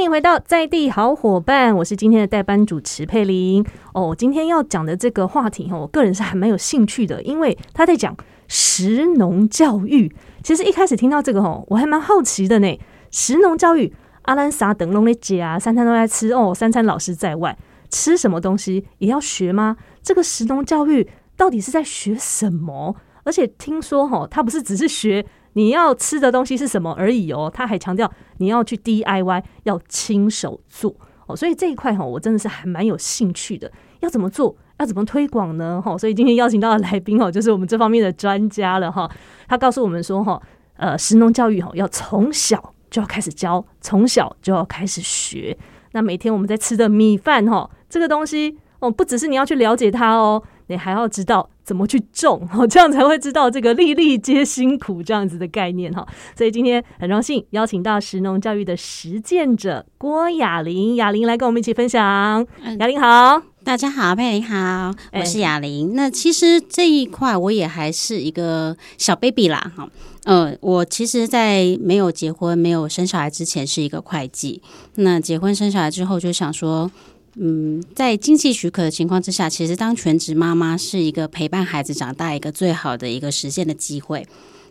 欢迎回到在地好伙伴，我是今天的代班主持佩玲。哦，今天要讲的这个话题，哦，我个人是还蛮有兴趣的，因为他在讲食农教育。其实一开始听到这个，哦，我还蛮好奇的呢。食农教育，阿兰萨等龙的姐啊，三餐都在吃哦，三餐老师在外，吃什么东西也要学吗？这个食农教育到底是在学什么？而且听说，哈，他不是只是学。你要吃的东西是什么而已哦，他还强调你要去 DIY，要亲手做哦，所以这一块哈，我真的是还蛮有兴趣的。要怎么做？要怎么推广呢？哈，所以今天邀请到的来宾哦，就是我们这方面的专家了哈。他告诉我们说哈，呃，食农教育哈，要从小就要开始教，从小就要开始学。那每天我们在吃的米饭哈，这个东西哦，不只是你要去了解它哦。你还要知道怎么去种，哦，这样才会知道这个粒粒皆辛苦这样子的概念哈。所以今天很荣幸邀请到食农教育的实践者郭雅玲，雅玲来跟我们一起分享。雅玲好，大家好，佩玲好，我是雅玲。那其实这一块我也还是一个小 baby 啦，哈，呃，我其实，在没有结婚、没有生小孩之前是一个会计，那结婚生小孩之后就想说。嗯，在经济许可的情况之下，其实当全职妈妈是一个陪伴孩子长大一个最好的一个实现的机会。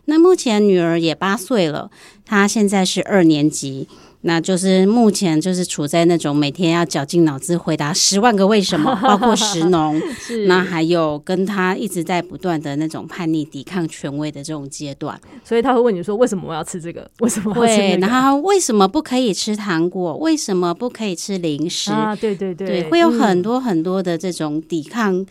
那目前女儿也八岁了，她现在是二年级。那就是目前就是处在那种每天要绞尽脑汁回答十万个为什么，包括石 农，那还有跟他一直在不断的那种叛逆、抵抗权威的这种阶段。所以他会问你说：“为什么我要吃这个？为什么会？然后为什么不可以吃糖果？为什么不可以吃零食？啊，对对对，会有很多很多的这种抵抗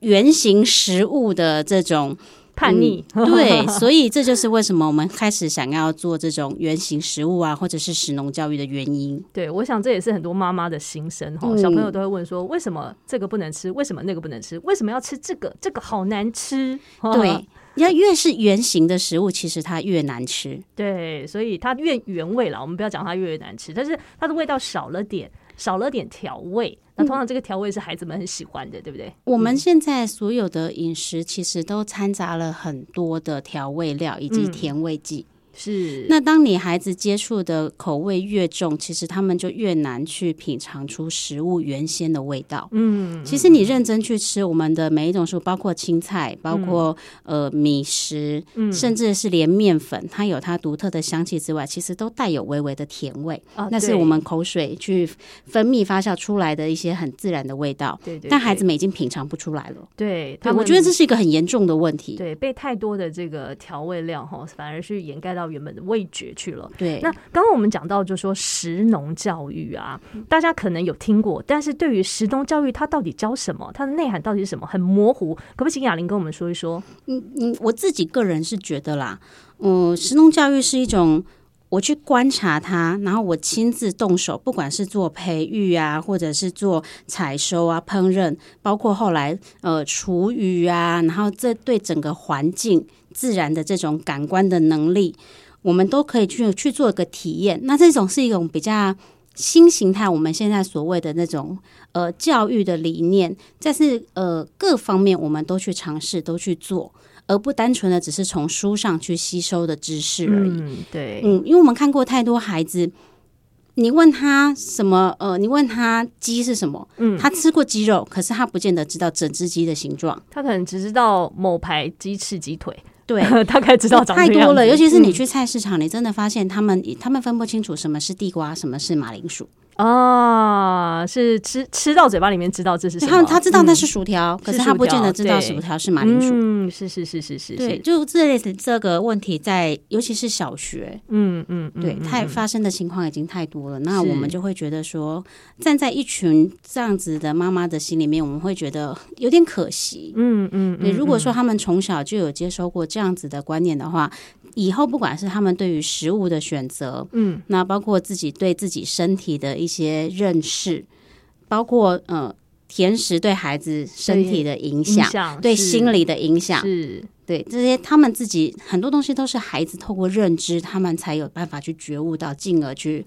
原型食物的这种。”叛逆，对，所以这就是为什么我们开始想要做这种原型食物啊，或者是食农教育的原因。对，我想这也是很多妈妈的心声哈。小朋友都会问说，为什么这个不能吃？为什么那个不能吃？为什么要吃这个？这个好难吃。对，要越是原型的食物，其实它越难吃。对，所以它越原味了。我们不要讲它越难吃，但是它的味道少了点，少了点调味。那通常这个调味是孩子们很喜欢的，对不对？我们现在所有的饮食其实都掺杂了很多的调味料以及甜味剂。是，那当你孩子接触的口味越重，其实他们就越难去品尝出食物原先的味道。嗯，其实你认真去吃我们的每一种食物，包括青菜，包括呃米食，甚至是连面粉，它有它独特的香气之外，其实都带有微微的甜味。那是我们口水去分泌发酵出来的一些很自然的味道。对对，但孩子们已经品尝不出来了。对，我觉得这是一个很严重的问题。对，被太多的这个调味料哈，反而是掩盖到。到原本的味觉去了。对，那刚刚我们讲到，就说食农教育啊，大家可能有听过，但是对于食农教育，它到底教什么？它的内涵到底是什么？很模糊。可不可以请雅玲跟我们说一说？嗯嗯，我自己个人是觉得啦，嗯，食农教育是一种我去观察它，然后我亲自动手，不管是做培育啊，或者是做采收啊、烹饪，包括后来呃厨余啊，然后这对整个环境。自然的这种感官的能力，我们都可以去去做一个体验。那这种是一种比较新形态，我们现在所谓的那种呃教育的理念，但是呃各方面我们都去尝试，都去做，而不单纯的只是从书上去吸收的知识而已。对，嗯，因为我们看过太多孩子，你问他什么，呃，你问他鸡是什么，嗯，他吃过鸡肉，可是他不见得知道整只鸡的形状，他可能只知道某排鸡翅、鸡腿。对，大概知道太多了，尤其是你去菜市场，你真的发现他们他们分不清楚什么是地瓜，什么是马铃薯。啊，是吃吃到嘴巴里面知道这是什么？他他知道那是薯条，可是他不见得知道薯条是马铃薯。嗯，是是是是是，对，就这类似这个问题，在尤其是小学，嗯嗯，对，太发生的情况已经太多了。那我们就会觉得说，站在一群这样子的妈妈的心里面，我们会觉得有点可惜。嗯嗯，对，如果说他们从小就有接收过这样子的观念的话。以后不管是他们对于食物的选择，嗯，那包括自己对自己身体的一些认识，包括呃甜食对孩子身体的影响，对心理的影响，是。对这些他们自己很多东西都是孩子透过认知，他们才有办法去觉悟到，进而去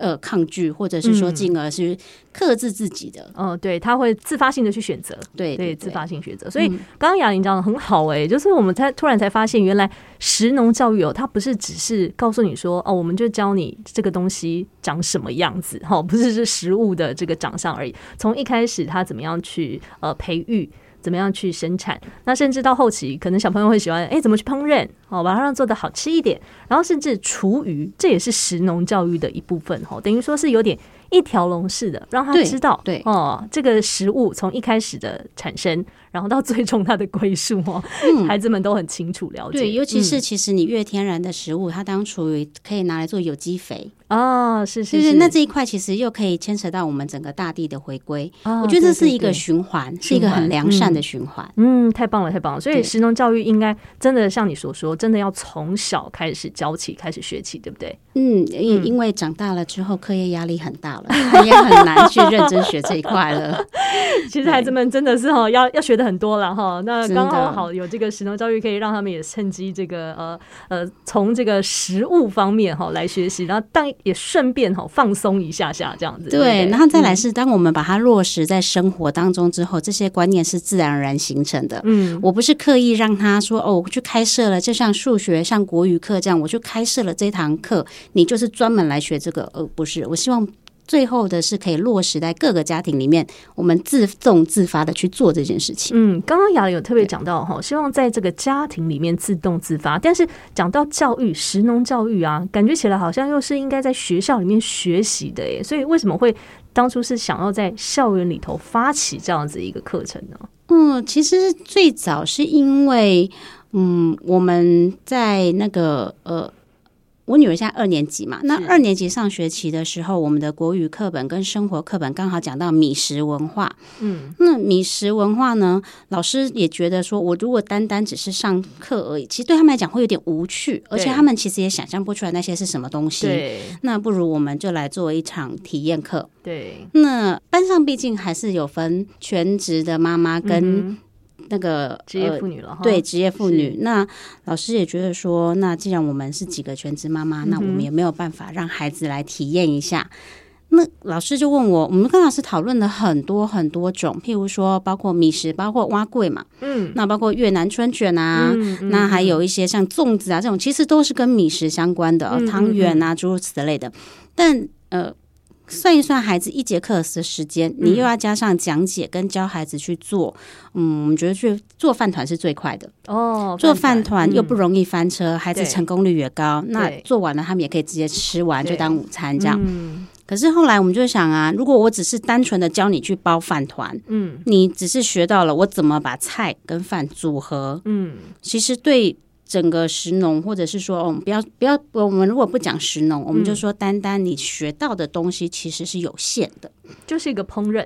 呃抗拒，或者是说进而是克制自己的。哦，对，他会自发性的去选择，对对，自发性选择。所以刚刚雅玲讲的很好，哎，就是我们才突然才发现，原来食农教育哦，它不是只是告诉你说哦，我们就教你这个东西长什么样子，哈，不是是食物的这个长相而已。从一开始，他怎么样去呃培育。怎么样去生产？那甚至到后期，可能小朋友会喜欢，哎，怎么去烹饪？哦，把它让做的好吃一点。然后甚至厨余，这也是食农教育的一部分。哦，等于说是有点一条龙式的，让他知道，对哦，这个食物从一开始的产生。然后到最终它的归宿哦，孩子们都很清楚了解。对，尤其是其实你越天然的食物，它当厨余可以拿来做有机肥哦，是是是。那这一块其实又可以牵扯到我们整个大地的回归。哦我觉得这是一个循环，是一个很良善的循环。嗯，太棒了，太棒了。所以，食农教育应该真的像你所说，真的要从小开始教起，开始学起，对不对？嗯，因因为长大了之后，课业压力很大了，也很难去认真学这一块了。其实孩子们真的是哈，要要学的很多了哈。那刚好好有这个食农教育，可以让他们也趁机这个呃呃，从这个食物方面哈来学习，然后但也顺便哈放松一下下这样子。对，然后再来是当我们把它落实在生活当中之后，这些观念是自然而然形成的。嗯，我不是刻意让他说哦，我去开设了，就像数学、像国语课这样，我去开设了这堂课。你就是专门来学这个，而不是我希望最后的是可以落实在各个家庭里面，我们自动自发的去做这件事情。嗯，刚刚雅有特别讲到哈，希望在这个家庭里面自动自发，但是讲到教育，食农教育啊，感觉起来好像又是应该在学校里面学习的耶，所以为什么会当初是想要在校园里头发起这样子一个课程呢？嗯，其实最早是因为，嗯，我们在那个呃。我女儿现在二年级嘛，那二年级上学期的时候，我们的国语课本跟生活课本刚好讲到米食文化。嗯，那米食文化呢，老师也觉得说，我如果单单只是上课而已，其实对他们来讲会有点无趣，而且他们其实也想象不出来那些是什么东西。对，那不如我们就来做一场体验课。对，那班上毕竟还是有分全职的妈妈跟。那个职业妇女了，对职业妇女。那老师也觉得说，那既然我们是几个全职妈妈，那我们也没有办法让孩子来体验一下。那老师就问我，我们跟老师讨论了很多很多种，譬如说，包括米食，包括蛙桂嘛，嗯，那包括越南春卷啊，那还有一些像粽子啊这种，其实都是跟米食相关的，汤圆啊诸如此类的。但呃。算一算孩子一节课的时间，你又要加上讲解跟教孩子去做，嗯，我们觉得去做饭团是最快的哦。做饭团又不容易翻车，孩子成功率也高。那做完了，他们也可以直接吃完就当午餐这样。可是后来我们就想啊，如果我只是单纯的教你去包饭团，嗯，你只是学到了我怎么把菜跟饭组合，嗯，其实对。整个食农，或者是说，我们不要不要，我们如果不讲食农，我们就说单单你学到的东西其实是有限的，就是一个烹饪。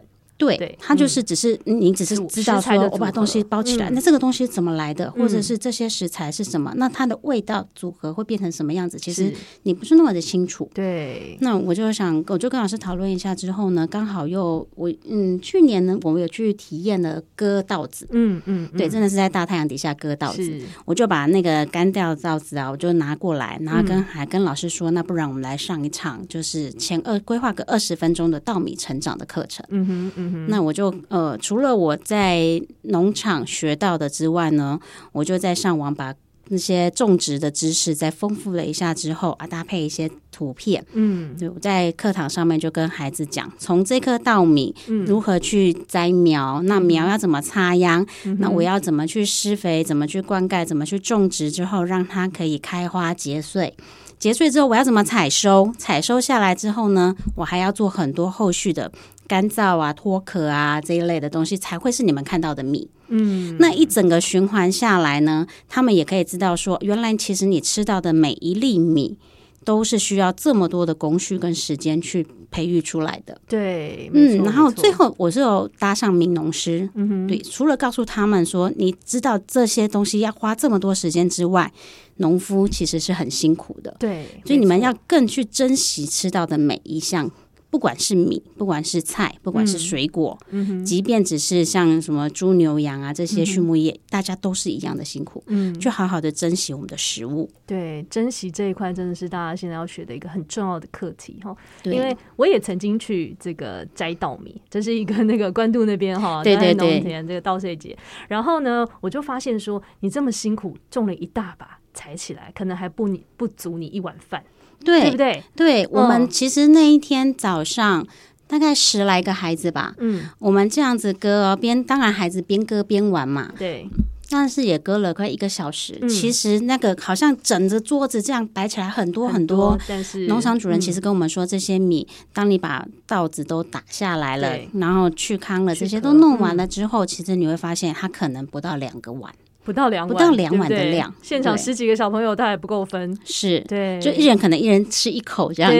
对，它就是只是你只是知道说我把东西包起来，那这个东西怎么来的，或者是这些食材是什么，那它的味道组合会变成什么样子，其实你不是那么的清楚。对，那我就想，我就跟老师讨论一下之后呢，刚好又我嗯，去年呢，我们有去体验了割稻子，嗯嗯，对，真的是在大太阳底下割稻子，我就把那个干掉的稻子啊，我就拿过来，然后跟还跟老师说，那不然我们来上一场，就是前二规划个二十分钟的稻米成长的课程。嗯哼嗯。那我就呃，除了我在农场学到的之外呢，我就在上网把那些种植的知识再丰富了一下之后啊，搭配一些图片，嗯，就在课堂上面就跟孩子讲，从这颗稻米如何去栽苗，那苗要怎么插秧，那我要怎么去施肥，怎么去灌溉，怎么去种植之后让它可以开花结穗。结穗之后，我要怎么采收？采收下来之后呢，我还要做很多后续的干燥啊、脱壳啊这一类的东西，才会是你们看到的米。嗯，那一整个循环下来呢，他们也可以知道说，原来其实你吃到的每一粒米。都是需要这么多的工序跟时间去培育出来的。对，嗯，然后最后我是有搭上民农师，嗯哼，对，除了告诉他们说，你知道这些东西要花这么多时间之外，农夫其实是很辛苦的。对，所以你们要更去珍惜吃到的每一项。不管是米，不管是菜，不管是水果，嗯即便只是像什么猪牛羊啊这些畜牧业，大家都是一样的辛苦，嗯，就好好的珍惜我们的食物。对，珍惜这一块真的是大家现在要学的一个很重要的课题哈。因为我也曾经去这个摘稻米，这是一个那个关渡那边哈，对对对，农田这个稻穗节。然后呢，我就发现说，你这么辛苦种了一大把，采起来可能还不你不足你一碗饭。对不对？对我们其实那一天早上大概十来个孩子吧，嗯，我们这样子割边，当然孩子边割边玩嘛，对，但是也割了快一个小时。其实那个好像整着桌子这样摆起来很多很多，但是农场主人其实跟我们说，这些米，当你把稻子都打下来了，然后去糠了，这些都弄完了之后，其实你会发现它可能不到两个碗。不到两不到两碗的量，现场十几个小朋友，他还不够分，是对，就一人可能一人吃一口这样子，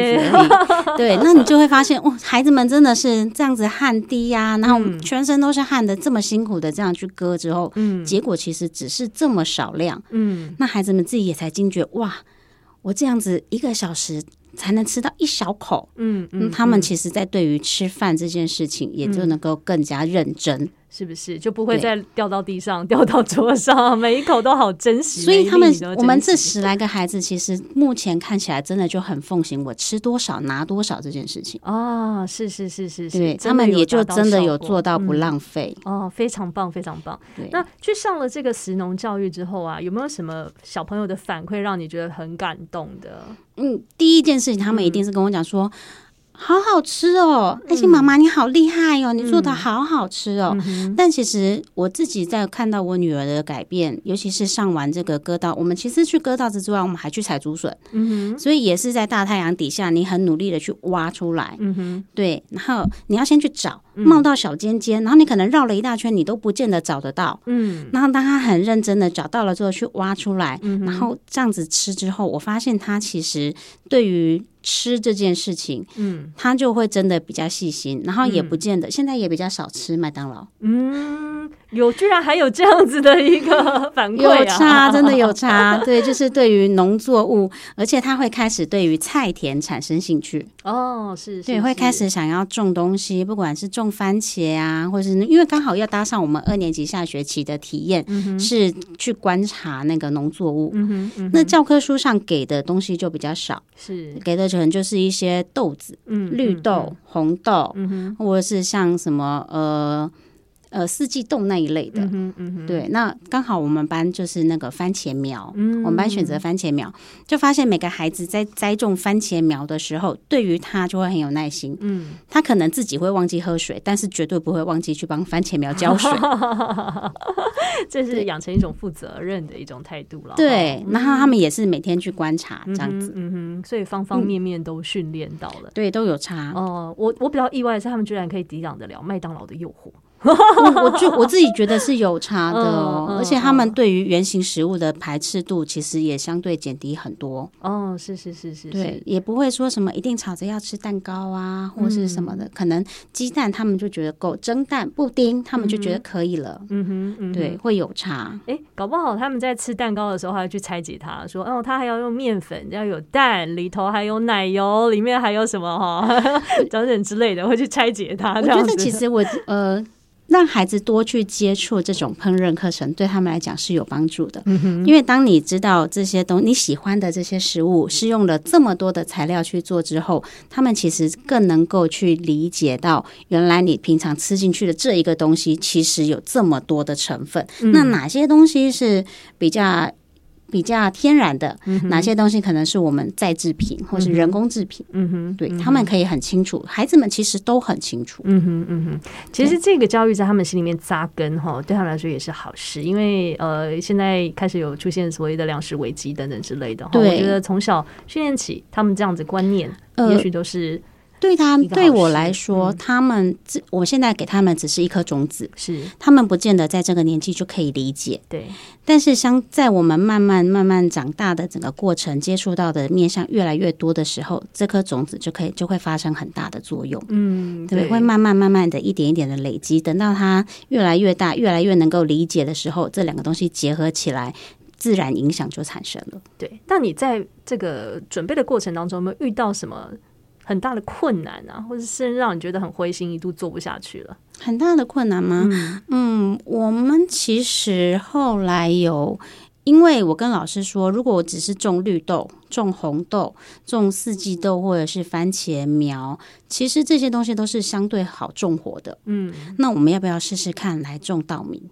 对，那你就会发现，哇，孩子们真的是这样子汗滴呀，然后全身都是汗的，这么辛苦的这样去割之后，嗯，结果其实只是这么少量，嗯，那孩子们自己也才惊觉，哇，我这样子一个小时才能吃到一小口，嗯嗯，他们其实在对于吃饭这件事情，也就能够更加认真。是不是就不会再掉到地上、掉到桌上？每一口都好珍惜。所以他们，我们这十来个孩子，其实目前看起来真的就很奉行我吃多少拿多少这件事情。哦，是是是是是，对他们也就真的有做到不浪费。哦，非常棒，非常棒。那去上了这个食农教育之后啊，有没有什么小朋友的反馈让你觉得很感动的？嗯，第一件事情，他们一定是跟我讲说。好好吃哦，爱心妈妈你好厉害哦，你做的好好吃哦。但其实我自己在看到我女儿的改变，尤其是上完这个割稻，我们其实去割稻子之外，我们还去采竹笋，嗯，所以也是在大太阳底下，你很努力的去挖出来，嗯，对，然后你要先去找。冒到小尖尖，然后你可能绕了一大圈，你都不见得找得到。嗯，然后当他很认真的找到了之后，去挖出来，然后这样子吃之后，我发现他其实对于吃这件事情，嗯，他就会真的比较细心，然后也不见得现在也比较少吃麦当劳。嗯，有居然还有这样子的一个 反馈，有差，真的有差。对，就是对于农作物，而且他会开始对于菜田产生兴趣。哦，是，对，会开始想要种东西，不管是种。番茄啊，或者是因为刚好要搭上我们二年级下学期的体验，是去观察那个农作物。那教科书上给的东西就比较少，是给的可能就是一些豆子，绿豆、红豆，或者是像什么呃。呃，四季豆那一类的，嗯嗯对，那刚好我们班就是那个番茄苗，我们班选择番茄苗，就发现每个孩子在栽种番茄苗的时候，对于他就会很有耐心，嗯，他可能自己会忘记喝水，但是绝对不会忘记去帮番茄苗浇水，这是养成一种负责任的一种态度了。对，然后他们也是每天去观察这样子，嗯哼，所以方方面面都训练到了，对，都有差。哦，我我比较意外的是，他们居然可以抵挡得了麦当劳的诱惑。我就我自己觉得是有差的，而且他们对于原型食物的排斥度其实也相对减低很多。哦，是是是是，对，也不会说什么一定吵着要吃蛋糕啊，或是什么的。可能鸡蛋他们就觉得够，蒸蛋、布丁他们就觉得可以了。嗯哼，对，会有差。哎，搞不好他们在吃蛋糕的时候还要去拆解它，说哦，他还要用面粉，要有蛋，里头还有奶油，里面还有什么哈 等等之类的，会去拆解它。我觉得其实我呃。让孩子多去接触这种烹饪课程，对他们来讲是有帮助的。因为当你知道这些东你喜欢的这些食物是用了这么多的材料去做之后，他们其实更能够去理解到，原来你平常吃进去的这一个东西，其实有这么多的成分。那哪些东西是比较？比较天然的哪些东西可能是我们再制品或是人工制品？嗯哼，对他们可以很清楚，孩子们其实都很清楚。嗯哼，嗯哼，其实这个教育在他们心里面扎根哈，对他们来说也是好事，因为呃，现在开始有出现所谓的粮食危机等等之类的。我觉得从小训练起，他们这样子观念，也许都是。对他对我来说，他们只我现在给他们只是一颗种子，是他们不见得在这个年纪就可以理解。对，但是相在我们慢慢慢慢长大的整个过程，接触到的面向越来越多的时候，这颗种子就可以就会发生很大的作用。嗯，对，会慢慢慢慢的一点一点的累积，等到它越来越大，越来越能够理解的时候，这两个东西结合起来，自然影响就产生了。对，那你在这个准备的过程当中，有没有遇到什么？很大的困难啊，或者是让你觉得很灰心，一度做不下去了？很大的困难吗？嗯，我们其实后来有。因为我跟老师说，如果我只是种绿豆、种红豆、种四季豆或者是番茄苗，其实这些东西都是相对好种活的。嗯，那我们要不要试试看来种稻米？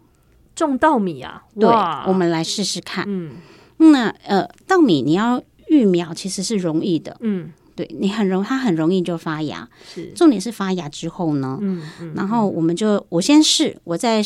种稻米啊？对，我们来试试看。嗯，那呃，稻米你要育苗其实是容易的。嗯，对你很容，它很容易就发芽。是，重点是发芽之后呢？嗯嗯，然后我们就我先试，我在。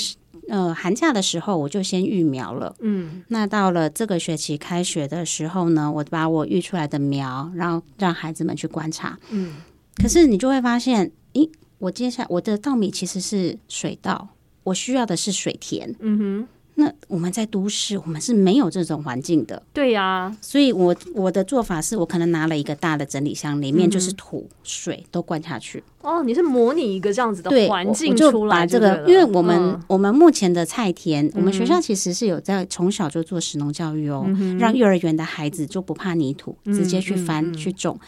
呃，寒假的时候我就先育苗了。嗯，那到了这个学期开学的时候呢，我把我育出来的苗，然后让孩子们去观察。嗯，可是你就会发现，咦，我接下来我的稻米其实是水稻，我需要的是水田。嗯哼。那我们在都市，我们是没有这种环境的。对呀，所以我我的做法是我可能拿了一个大的整理箱，里面就是土、水都灌下去。哦，你是模拟一个这样子的环境出来，这个，因为我们我们目前的菜田，我们学校其实是有在从小就做食农教育哦，让幼儿园的孩子就不怕泥土，直接去翻去种。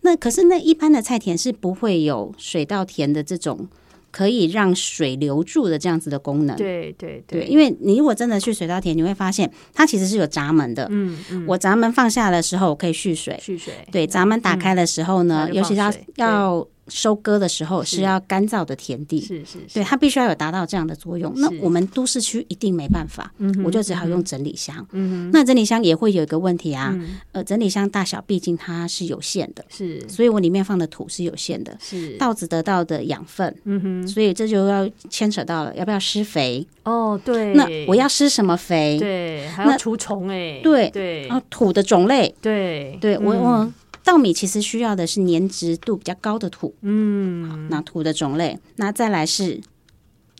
那可是那一般的菜田是不会有水稻田的这种。可以让水留住的这样子的功能，对对对，因为你如果真的去水稻田，你会发现它其实是有闸门的。嗯嗯，我闸门放下的时候，我可以蓄水。蓄水。对，闸门打开的时候呢，尤其要要。收割的时候是要干燥的田地，是是，对它必须要有达到这样的作用。那我们都市区一定没办法，我就只好用整理箱。嗯那整理箱也会有一个问题啊，呃，整理箱大小毕竟它是有限的，是，所以我里面放的土是有限的，是。稻子得到的养分，嗯哼，所以这就要牵扯到了要不要施肥。哦，对，那我要施什么肥？对，还要除虫哎，对对，啊，土的种类，对。对，我我。稻米其实需要的是粘质度比较高的土，嗯，那土的种类，那再来是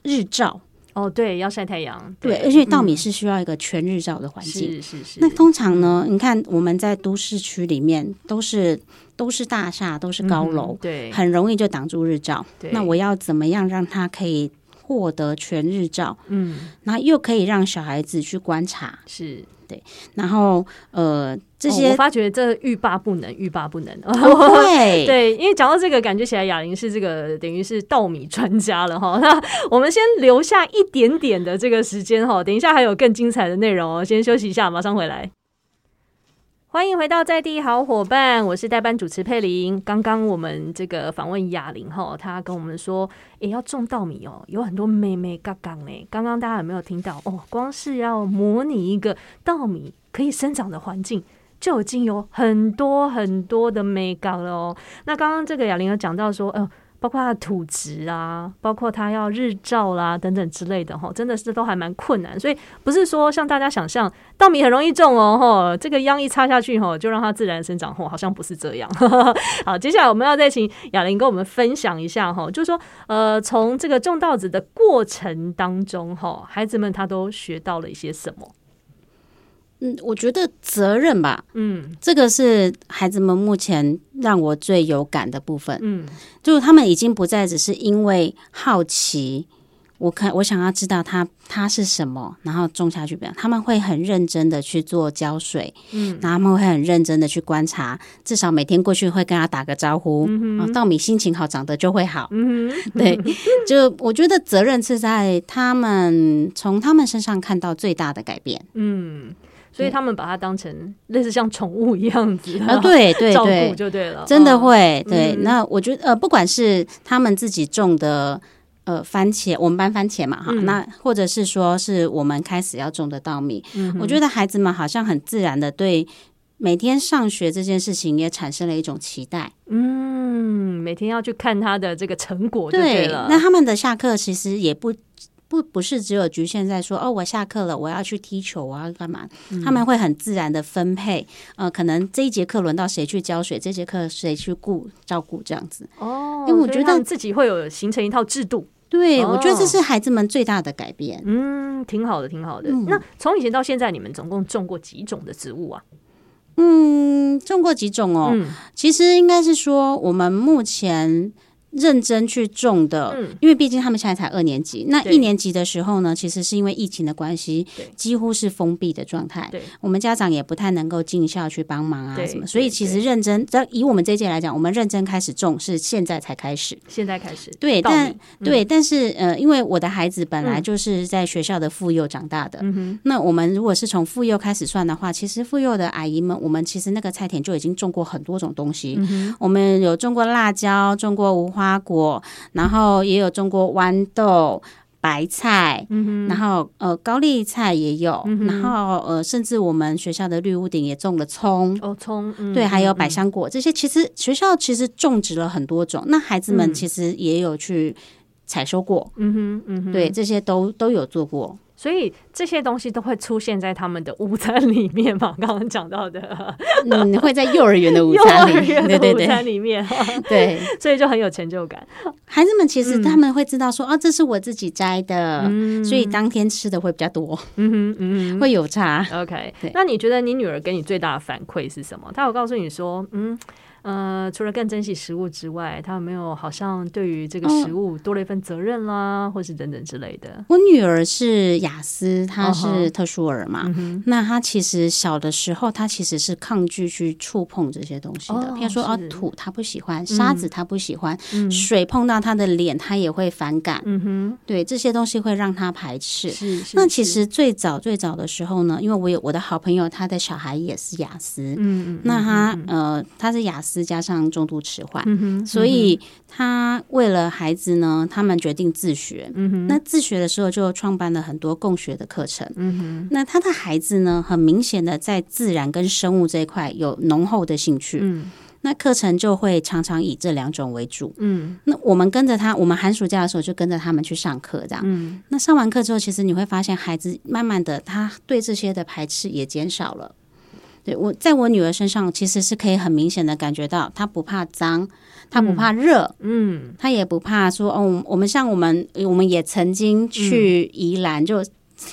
日照，哦，对，要晒太阳，对，而且稻米是需要一个全日照的环境，是是是。那通常呢，你看我们在都市区里面都是都是大厦，都是高楼，对，很容易就挡住日照。那我要怎么样让它可以获得全日照？嗯，那又可以让小孩子去观察，是。对，然后呃，这些我发觉这欲罢不能，欲罢不能。对 对，因为讲到这个，感觉起来哑铃是这个等于是稻米专家了哈。那我们先留下一点点的这个时间哈，等一下还有更精彩的内容哦。先休息一下，马上回来。欢迎回到在地好伙伴，我是代班主持佩玲。刚刚我们这个访问哑铃哈，他跟我们说，也要种稻米哦，有很多妹妹嘎嘎呢。刚刚大家有没有听到哦？光是要模拟一个稻米可以生长的环境，就已经有很多很多的美感了哦。那刚刚这个哑铃有讲到说，呃。包括它土质啊，包括它要日照啦等等之类的哈，真的是都还蛮困难。所以不是说像大家想象稻米很容易种哦哈，这个秧一插下去哈，就让它自然生长吼，好像不是这样。好，接下来我们要再请雅玲跟我们分享一下哈，就是说呃，从这个种稻子的过程当中哈，孩子们他都学到了一些什么？嗯，我觉得责任吧，嗯，这个是孩子们目前让我最有感的部分，嗯，就是他们已经不再只是因为好奇，我看我想要知道它它是什么，然后种下去，不他们会很认真的去做浇水，嗯，然后他们会很认真的去观察，至少每天过去会跟他打个招呼，啊，稻米心情好，长得就会好，嗯，对，就我觉得责任是在他们从他们身上看到最大的改变，嗯。所以他们把它当成类似像宠物一样子啊，对对 对，照顾就对了，真的会对。那我觉得呃，不管是他们自己种的呃番茄，我们班番茄嘛哈，那或者是说是我们开始要种的稻米，我觉得孩子们好像很自然的对每天上学这件事情也产生了一种期待。嗯，每天要去看他的这个成果，对了。那他们的下课其实也不。不不是只有局限在说哦，我下课了，我要去踢球，我要干嘛？他们会很自然的分配，呃，可能这一节课轮到谁去浇水，这节课谁去顾照顾这样子。哦，因为我觉得自己会有形成一套制度。对，我觉得这是孩子们最大的改变。嗯，挺好的，挺好的。那从以前到现在，你们总共种过几种的植物啊？嗯，种过几种哦。其实应该是说，我们目前。认真去种的，嗯因为毕竟他们现在才二年级。那一年级的时候呢，其实是因为疫情的关系，几乎是封闭的状态。我们家长也不太能够进校去帮忙啊什么，所以其实认真，在以我们这一届来讲，我们认真开始种是现在才开始。现在开始对，但米对，但是呃，因为我的孩子本来嗯就是在学校的妇幼长大的，嗯，那我们如果是从妇幼开始算的话，其实妇幼的阿姨们，我们其实那个菜田就已经种过很多种东西。嗯我们有种过辣椒，种过无花果，然后也有种过豌豆。白菜，嗯然后呃高丽菜也有，嗯然后呃甚至我们学校的绿屋顶也种了葱，哦，葱，嗯对，还有嗯。百香果，这些其实学校其实种植了很多种，那孩子们嗯。其实也有去采收过，嗯哼，嗯哼，对，这些都都有做过。所以这些东西都会出现在他们的午餐里面嘛？刚刚讲到的嗯，会在幼儿园的午餐里，儿园对对对的午餐里面，对，所以就很有成就感。孩子们其实嗯他们会知道说，啊，这是我自己摘的，嗯所以当天吃的会比较多，嗯哼，嗯哼。会有差。OK，那你觉得你女儿给你最大的反馈是什么？她有告诉你说，嗯呃，除了更珍惜食物之外，他有没有好像对于这个食物多了一份责任啦，或是等等之类的？我女儿是雅思，她是特殊儿嘛。嗯，那她其实小的时候，她其实是抗拒去触碰这些东西的。哦譬如说，啊，土她不喜欢，沙子她不喜欢，嗯水碰到她的脸她也会反感。嗯哼，对，这些东西会让她排斥。是是。那其，实最早最早的时候呢，因为我有我的好朋友，他的小孩也是雅思，嗯嗯，那他嗯呃他是雅思加上重度迟缓，所以他为了孩子呢，他们决定自学。嗯，那自学的时候就创办了很多共学的课程。嗯，那他的孩子呢，很明显的在自然跟生物这一块有浓厚的兴趣。嗯那课程就会常常以这两种为主。嗯那我们跟着他，我们寒暑假的时候就跟着他们去上课，这样。嗯那上完课之后，其实你会发现孩子慢慢的，他对这些的排斥也减少了。对我在我女儿身上，其实是可以很明显的感觉到，她不怕脏，她不怕热，嗯。她也不怕说哦，我们像我们，我们也曾经去宜兰，就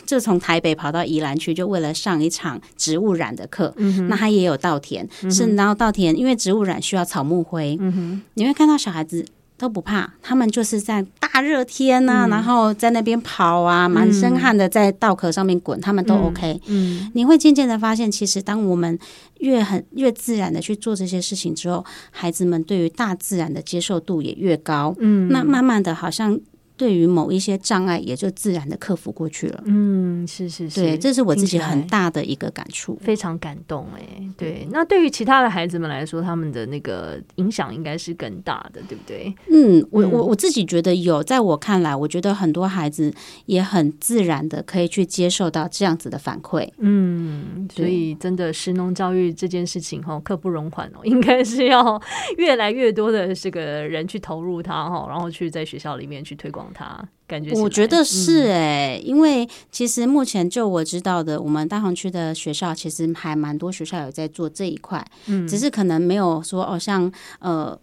就从台北跑到宜兰去，就为了上一场植物染的课。嗯那她也有稻田，是然后稻田，因为植物染需要草木灰，嗯哼，你会看到小孩子都不怕，他们就是在大热天呐、嗯然后在那边跑啊，满身汗的在稻壳上面滚，他们都 OK。嗯你会渐渐的发现，其实当我们越很越自然的去做这些事情之后，孩子们对于大自然的接受度也越高。嗯，那慢慢的，好像对于某一些障碍，也就自然的克服过去了。嗯是是是，对，这是我自己很大的一个感触。非常感动哎，对。那对于其他的孩子们来说，他们的那个影响应该是更大的，对不对？嗯，我嗯我我自己觉得有，在我看来，我觉得很多孩子也很自然的可以去接受到这样子的反馈。嗯，所以真的食农教育这件事情哈，刻不容缓哦，应该是要越来越多的这个人去投入它哈，然后去在学校里面去推广它。感觉我觉得是嗯哎、因为其实目前就我知道的，我们大同区的学校其实还蛮多学校有在做这一块，嗯只是可能没有说哦，像呃。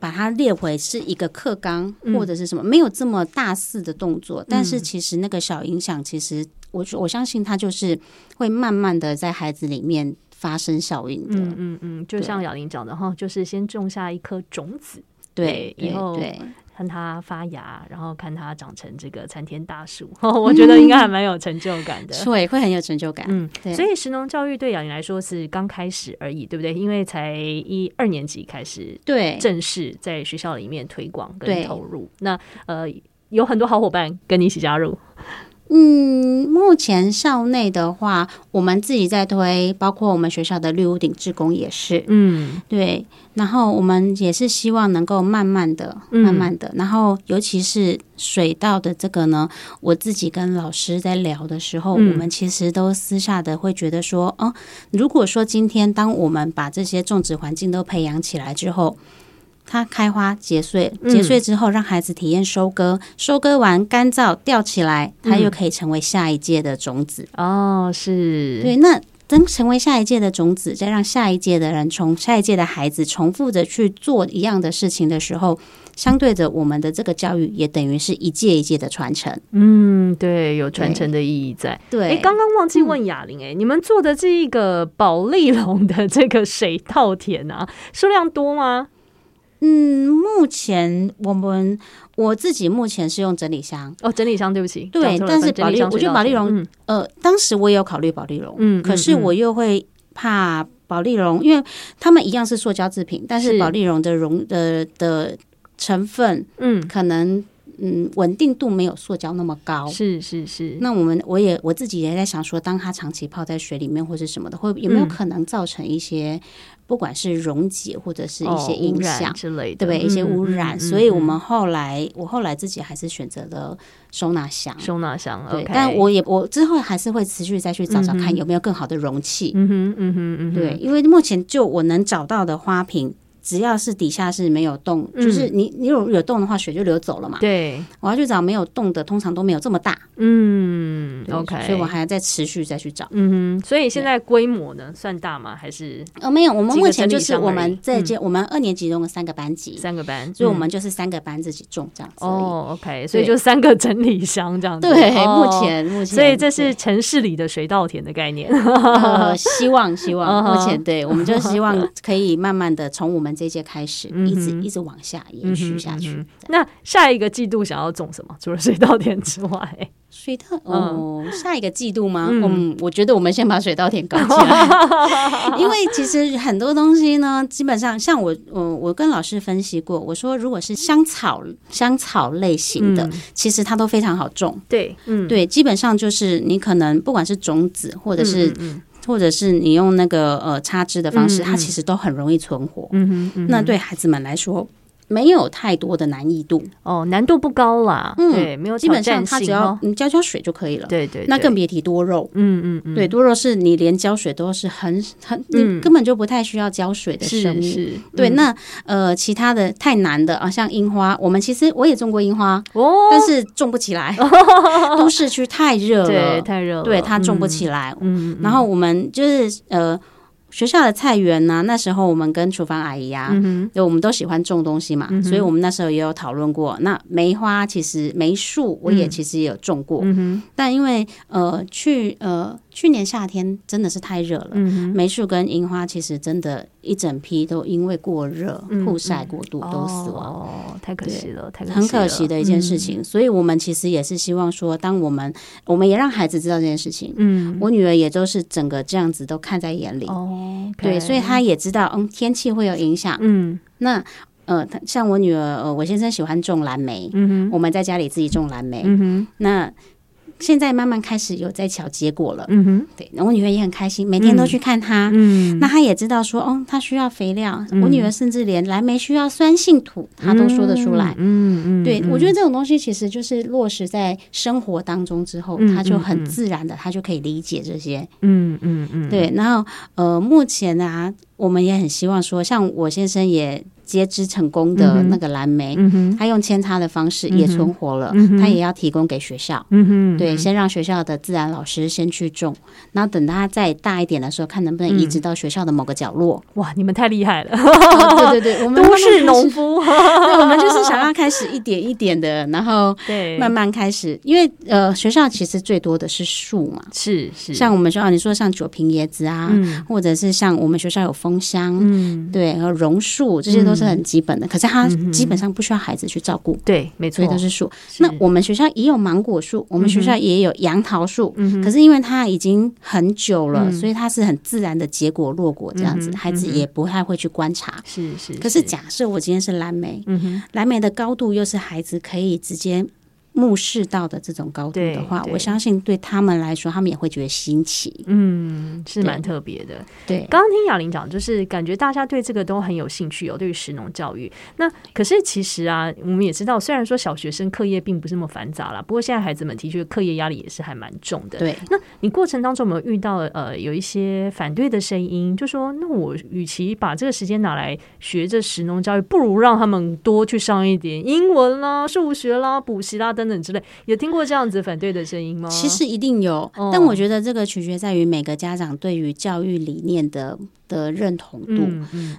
把它列为是一个课纲嗯或者是什么，没有这么大肆的动作，但是嗯其实那个小影响，其实我我相信它就是会慢慢的在孩子里面发生效应的。嗯嗯嗯，就像雅玲讲的哈，就是先种下一颗种子，对，对以后，看它发芽，然后看它长成这个参天大树，我觉得应该还蛮有成就感的。对，会很有成就感。嗯，对所以食农教育对雅玲来说是刚开始而已，对不对？因为才一二年级开始对，正式在学校里面推广跟投入。那呃，有很多好伙伴跟你一起加入，嗯，目前校内的话，我们自己在推，包括我们学校的绿屋顶志工也是。嗯。对，然后我们也是希望能够慢慢的、嗯。慢慢的，然后尤其是水稻的这个呢，我自己跟老师在聊的时候，嗯。我们其实都私下的会觉得说，哦，如果说今天当我们把这些种植环境都培养起来之后，它开花结穗，嗯结穗之后让孩子体验收割，收割完干燥吊起来，它嗯又可以成为下一届的种子。哦，是，对，那等成为下一届的种子，再让下一届的人从下一届的孩子重复着去做一样的事情的时候，相对着我们的这个教育也等于是一届一届的传承。嗯，对，有传承的意义在。对，哎，刚刚忘记问哑铃，哎、你们做的这一个保利龙的这个水稻田啊，数量多吗？嗯，目前我们我自己目前是用整理箱。哦，整理箱，对不起，对，但是保利，我觉得保利绒，呃，当时我也有考虑保利绒，嗯，可是我又会怕保利绒，因为他们一样是塑胶制品，但是保利绒的绒的的成分，嗯，可能。嗯，稳定度没有塑胶那么高。是是是。那我们我也我自己也在想说，当它长期泡在水里面或是什么的，会有没有可能造成一些不管是溶解或者是一些影响之类的，对不对？一些污染。所以我们后来我后来自己还是选择了收纳箱。收纳箱，对。但我也我之后还是会持续再去找找看有没有更好的容器。嗯哼嗯哼嗯哼。对，因为目前就我能找到的花瓶。只要是底下是没有洞，就是你你有有洞的话，水就流走了嘛。对，我要去找没有洞的，通常都没有这么大。嗯，OK，所以我还要再持续再去找。嗯哼，所以现在规模呢算大吗？还是呃没有，我们目前就是我们在接我们二年级中的三个班级，三个班，所以我们就是三个班自己种这样子。哦，OK，所以就三个整理箱这样子。对，目前目前，所以这是城市里的水稻田的概念。希望希望，目前对我们就希望 可以慢慢的从我们这届开始。一直一直往下延续下去。那下一个季度想要种什么？除了水稻田之外，水稻哦，下一个季度吗？嗯，我觉得我们先把水稻田搞起来，因为其实很多东西呢，基本上像我，我我跟老师分析过，我说如果是香草香草类型的，其实它都非常好种。对，嗯，对，基本上就是你可能不管是种子或者是。或者是你用那个呃插枝的方式，它其实都很容易存活。嗯哼，那对孩子们来说。没有太多的难易度哦，难度不高啦。嗯，对，没有基本上它只要你浇浇水就可以了。对对，那更别提多肉。嗯嗯嗯，对，多肉是你连浇水都是很很，你根本就不太需要浇水的生物。是，对。那呃，其他的太难的啊，像樱花，我们其实我也种过樱花哦，但是种不起来，都市区太热了，太热了，对它种不起来。嗯，然后我们就是呃。学校的菜园呢？那时候我们跟厨房阿姨呀，就我们都喜欢种东西嘛，所以我们那时候也有讨论过。那梅花其实梅树，我也其实也有种过，但因为呃去呃。去年夏天真的是太热了，梅树跟樱花其实真的，一整批都因为过热、曝晒过度都死亡，哦，太可惜了，太很可惜的一件事情。所以，我们其实也是希望说，当我们我们也让孩子知道这件事情。嗯，我女儿也都是整个这样子都看在眼里。哦，对，所以她也知道，嗯，天气会有影响。嗯，那呃，像我女儿，呃，我先生喜欢种蓝莓，嗯，我们在家里自己种蓝莓，嗯哼，那。现在慢慢开始有在瞧结果了，嗯哼，对，我女儿也很开心，每天都去看她，嗯，那她也知道说，哦，她需要肥料，我女儿甚至连蓝莓需要酸性土，她都说得出来，嗯嗯，对我觉得这种东西其实就是落实在生活当中之后，她就很自然的，她就可以理解这些，嗯嗯嗯，对，然后呃，目前啊，我们也很希望说，像我先生也。接枝成功的那个蓝莓，他用扦插的方式也存活了，他也要提供给学校。对，先让学校的自然老师先去种，然后等他再大一点的时候，看能不能移植到学校的某个角落。哇，你们太厉害了！对对对，我们 都是农夫，对，我们就是想要开始一点一点的，然后对。慢慢开始，因为呃，学校其实最多的是树嘛，是是，像我们学校你说像九瓶椰子啊，或者是像我们学校有枫香，嗯，对，和榕树这些都。是很基本的，可是它基本上不需要孩子去照顾。对，没错，所以都是树。那我们学校也有芒果树，我们学校也有杨桃树。嗯，可是因为它已经很久了，所以它是很自然的结果落果这样子，孩子也不太会去观察。是是。可是假设我今天是蓝莓，嗯哼，蓝莓的高度又是孩子可以直接。目视到的这种高度的话，我相信对他们来说，他们也会觉得新奇。嗯，是蛮特别的。对，刚刚听雅玲讲，就是感觉大家对这个都很有兴趣哦。对于食农教育，那可是其实啊，我们也知道，虽然说小学生课业并不是那么繁杂啦，不过现在孩子们的确课业压力也是还蛮重的。对，那你过程当中有没有遇到呃有一些反对的声音？就说那我与其把这个时间拿来学这食农教育，不如让他们多去上一点英文啦、数学啦、补习啦等。等等之类，有听过这样子反对的声音吗？其实一定有，但我觉得这个取决在于每个家长对于教育理念的的认同度。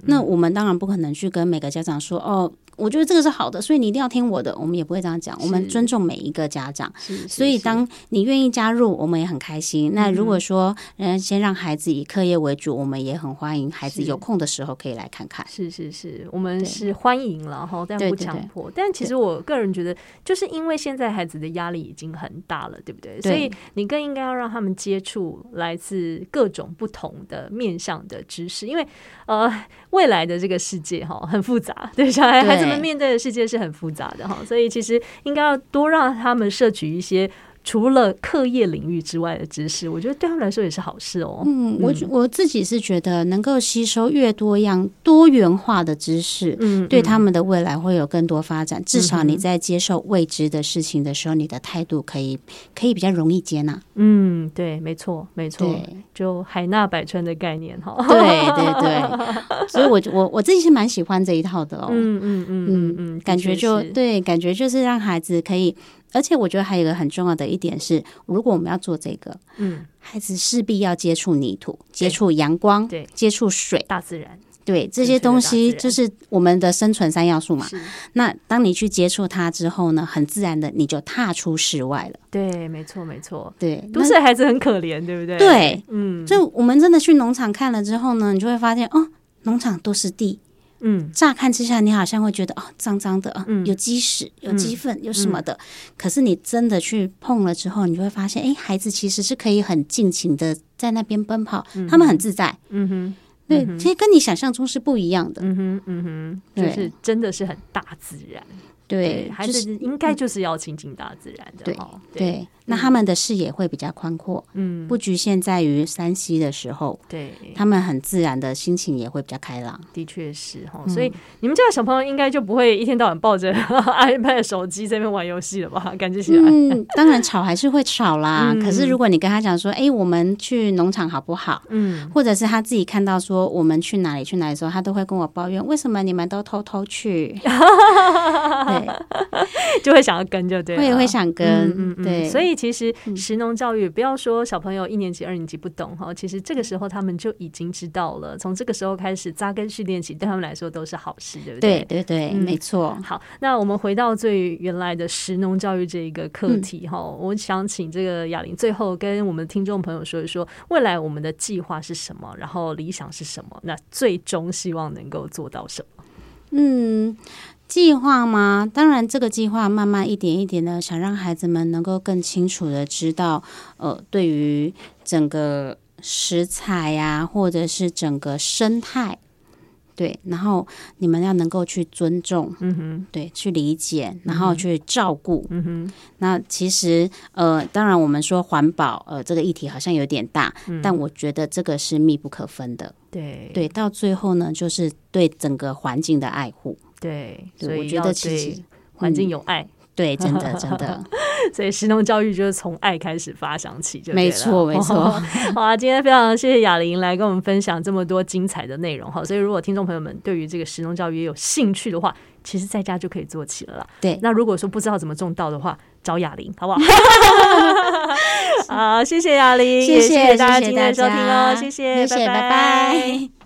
那我们当然不可能去跟每个家长说哦。我觉得这个是好的，所以你一定要听我的。我们也不会这样讲，我们尊重每一个家长。所以当你愿意加入，我们也很开心。那如果说，嗯，先让孩子以课业为主，我们也很欢迎孩子有空的时候可以来看看。是是是，我们是欢迎了哈，但不强迫。但其实我个人觉得，就是因为现在孩子的压力已经很大了，对不对？所以你更应该要让他们接触来自各种不同的面向的知识，因为呃，未来的这个世界哈很复杂，对小孩孩子。们面对的世界是很复杂的哈，所以其实应该要多让他们摄取一些。除了课业领域之外的知识，我觉得对他们来说也是好事哦。嗯，我我自己是觉得能够吸收越多样、多元化的知识，嗯，对他们的未来会有更多发展。至少你在接受未知的事情的时候，你的态度可以可以比较容易接纳。嗯，对，没错，没错，就海纳百川的概念哈。对对对，所以我我我自己是蛮喜欢这一套的哦。嗯嗯嗯嗯嗯，感觉就对，感觉就是让孩子可以。而且我觉得还有一个很重要的一点是，如果我们要做这个，嗯，孩子势必要接触泥土、接触阳光、对，接触水、大自然，对这些东西就是我们的生存三要素嘛。那当你去接触它之后呢，很自然的你就踏出室外了。对，没错，没错。对，都市孩子很可怜，对不对？对，嗯，就我们真的去农场看了之后呢，你就会发现，哦，农场都是地。嗯，乍看之下，你好像会觉得哦，脏脏的，嗯，有鸡屎，有鸡粪，有什么的。可是你真的去碰了之后，你就会发现，哎，孩子其实是可以很尽情的在那边奔跑，他们很自在。嗯哼，对，其实跟你想象中是不一样的。嗯哼，嗯哼，就是真的是很大自然。对，孩子应该就是要亲近大自然的。对，对。那他们的视野会比较宽阔，嗯，不局限在于山西的时候，对，他们很自然的心情也会比较开朗。的确是哈，所以你们家的小朋友应该就不会一天到晚抱着 iPad 手机在那边玩游戏了吧？感觉起来，嗯，当然吵还是会吵啦。可是如果你跟他讲说，哎，我们去农场好不好？嗯，或者是他自己看到说我们去哪里去哪里的时候，他都会跟我抱怨，为什么你们都偷偷去？对，就会想要跟，就对，会会想跟，嗯嗯，对，所以。其实，实农教育不要说小朋友一年级、二年级不懂哈，其实这个时候他们就已经知道了。从这个时候开始扎根训练起，对他们来说都是好事，对不对？对对对，没错。好，那我们回到最原来的实农教育这一个课题哈，我想请这个雅玲最后跟我们听众朋友说一说，未来我们的计划是什么，然后理想是什么，那最终希望能够做到什么？嗯。计划吗？当然，这个计划慢慢一点一点的，想让孩子们能够更清楚的知道，呃，对于整个食材呀，或者是整个生态，对，然后你们要能够去尊重，嗯哼，对，去理解，然后去照顾，嗯哼。那其实，呃，当然我们说环保，呃，这个议题好像有点大，但我觉得这个是密不可分的，对，对，到最后呢，就是对整个环境的爱护。对，所以我觉得其实环境有爱，对，真的真的，所以实农教育就是从爱开始发想起，就没错没错。好啊，今天非常谢谢雅玲来跟我们分享这么多精彩的内容哈。所以如果听众朋友们对于这个实农教育也有兴趣的话，其实在家就可以做起了啦。对，那如果说不知道怎么种稻的话，找雅玲好不好？好，谢谢雅玲，谢谢大家今天的收听哦，谢谢，拜拜。